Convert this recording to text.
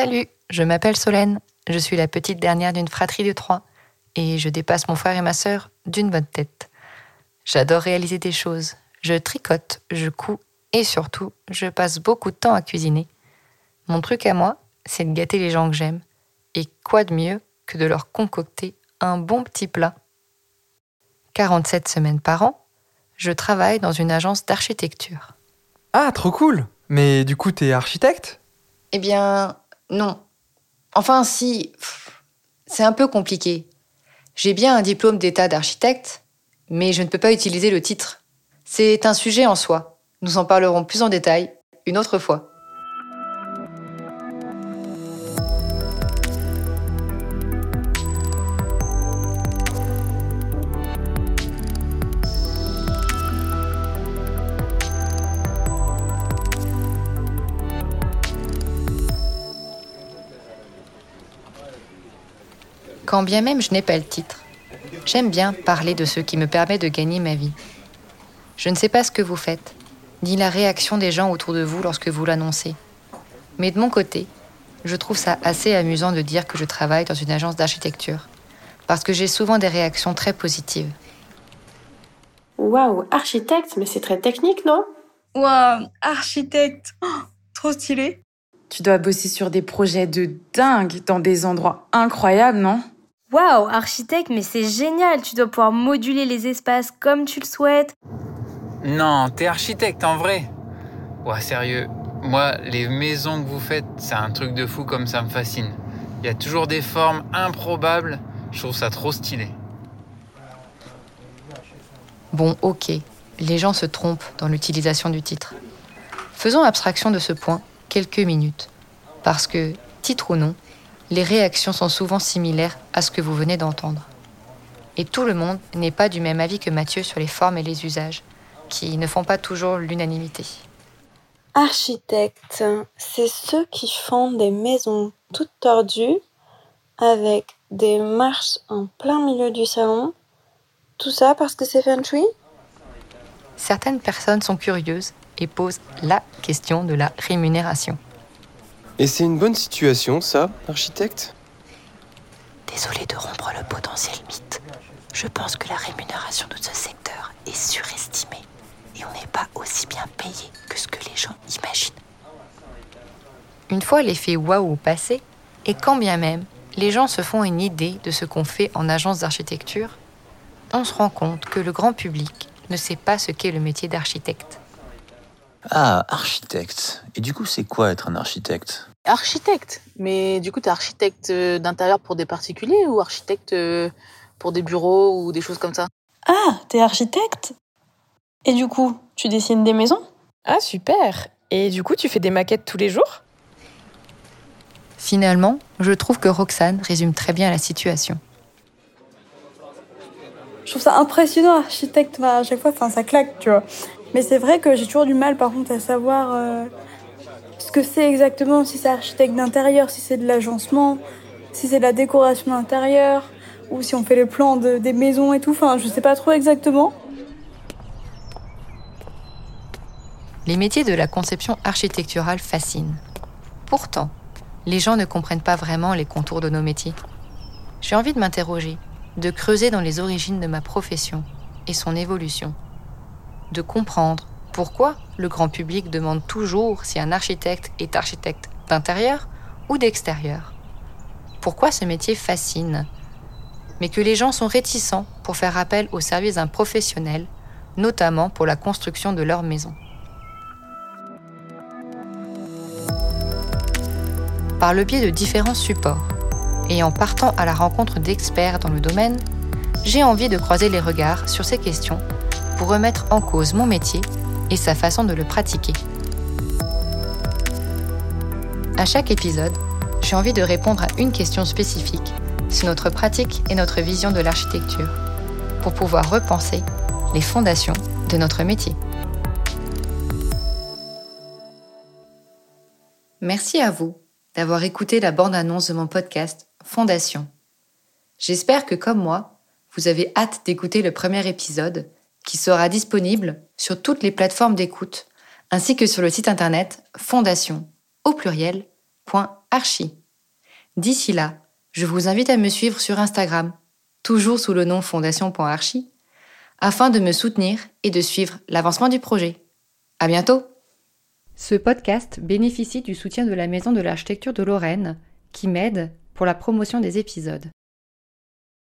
Salut, je m'appelle Solène, je suis la petite dernière d'une fratrie de trois et je dépasse mon frère et ma sœur d'une bonne tête. J'adore réaliser des choses, je tricote, je couds et surtout, je passe beaucoup de temps à cuisiner. Mon truc à moi, c'est de gâter les gens que j'aime. Et quoi de mieux que de leur concocter un bon petit plat 47 semaines par an, je travaille dans une agence d'architecture. Ah, trop cool Mais du coup, t'es architecte? Eh bien, non. Enfin, si. C'est un peu compliqué. J'ai bien un diplôme d'état d'architecte, mais je ne peux pas utiliser le titre. C'est un sujet en soi. Nous en parlerons plus en détail une autre fois. Quand bien même je n'ai pas le titre, j'aime bien parler de ce qui me permet de gagner ma vie. Je ne sais pas ce que vous faites, ni la réaction des gens autour de vous lorsque vous l'annoncez. Mais de mon côté, je trouve ça assez amusant de dire que je travaille dans une agence d'architecture, parce que j'ai souvent des réactions très positives. Waouh, architecte, mais c'est très technique, non? Waouh, architecte oh, Trop stylé Tu dois bosser sur des projets de dingue dans des endroits incroyables, non? Waouh, architecte, mais c'est génial, tu dois pouvoir moduler les espaces comme tu le souhaites. Non, t'es architecte en vrai. Ouais, sérieux, moi, les maisons que vous faites, c'est un truc de fou comme ça me fascine. Il y a toujours des formes improbables, je trouve ça trop stylé. Bon, ok, les gens se trompent dans l'utilisation du titre. Faisons abstraction de ce point quelques minutes, parce que, titre ou non, les réactions sont souvent similaires à ce que vous venez d'entendre. Et tout le monde n'est pas du même avis que Mathieu sur les formes et les usages, qui ne font pas toujours l'unanimité. Architecte, c'est ceux qui font des maisons toutes tordues avec des marches en plein milieu du salon. Tout ça parce que c'est feng shui? Certaines personnes sont curieuses et posent la question de la rémunération. Et c'est une bonne situation, ça, architecte Désolé de rompre le potentiel mythe. Je pense que la rémunération de ce secteur est surestimée et on n'est pas aussi bien payé que ce que les gens imaginent. Une fois l'effet waouh passé, et quand bien même les gens se font une idée de ce qu'on fait en agence d'architecture, on se rend compte que le grand public ne sait pas ce qu'est le métier d'architecte. Ah, architecte. Et du coup, c'est quoi être un architecte? Architecte. Mais du coup, tu es architecte euh, d'intérieur pour des particuliers ou architecte euh, pour des bureaux ou des choses comme ça? Ah, t'es architecte? Et du coup, tu dessines des maisons? Ah, super Et du coup, tu fais des maquettes tous les jours? Finalement, je trouve que Roxane résume très bien la situation. Je trouve ça impressionnant, architecte, à chaque fois, enfin, ça claque, tu vois. Mais c'est vrai que j'ai toujours du mal, par contre, à savoir euh, ce que c'est exactement, si c'est architecte d'intérieur, si c'est de l'agencement, si c'est de la décoration d'intérieur, ou si on fait les plans de, des maisons et tout. Enfin, je sais pas trop exactement. Les métiers de la conception architecturale fascinent. Pourtant, les gens ne comprennent pas vraiment les contours de nos métiers. J'ai envie de m'interroger, de creuser dans les origines de ma profession et son évolution, de comprendre pourquoi le grand public demande toujours si un architecte est architecte d'intérieur ou d'extérieur. Pourquoi ce métier fascine, mais que les gens sont réticents pour faire appel au service d'un professionnel, notamment pour la construction de leur maison. par le biais de différents supports. Et en partant à la rencontre d'experts dans le domaine, j'ai envie de croiser les regards sur ces questions pour remettre en cause mon métier et sa façon de le pratiquer. À chaque épisode, j'ai envie de répondre à une question spécifique sur notre pratique et notre vision de l'architecture, pour pouvoir repenser les fondations de notre métier. Merci à vous d'avoir écouté la bande-annonce de mon podcast Fondation. J'espère que comme moi, vous avez hâte d'écouter le premier épisode qui sera disponible sur toutes les plateformes d'écoute ainsi que sur le site internet fondation au. D'ici là, je vous invite à me suivre sur Instagram, toujours sous le nom fondation.archi, afin de me soutenir et de suivre l'avancement du projet. À bientôt! Ce podcast bénéficie du soutien de la Maison de l'Architecture de Lorraine, qui m'aide pour la promotion des épisodes.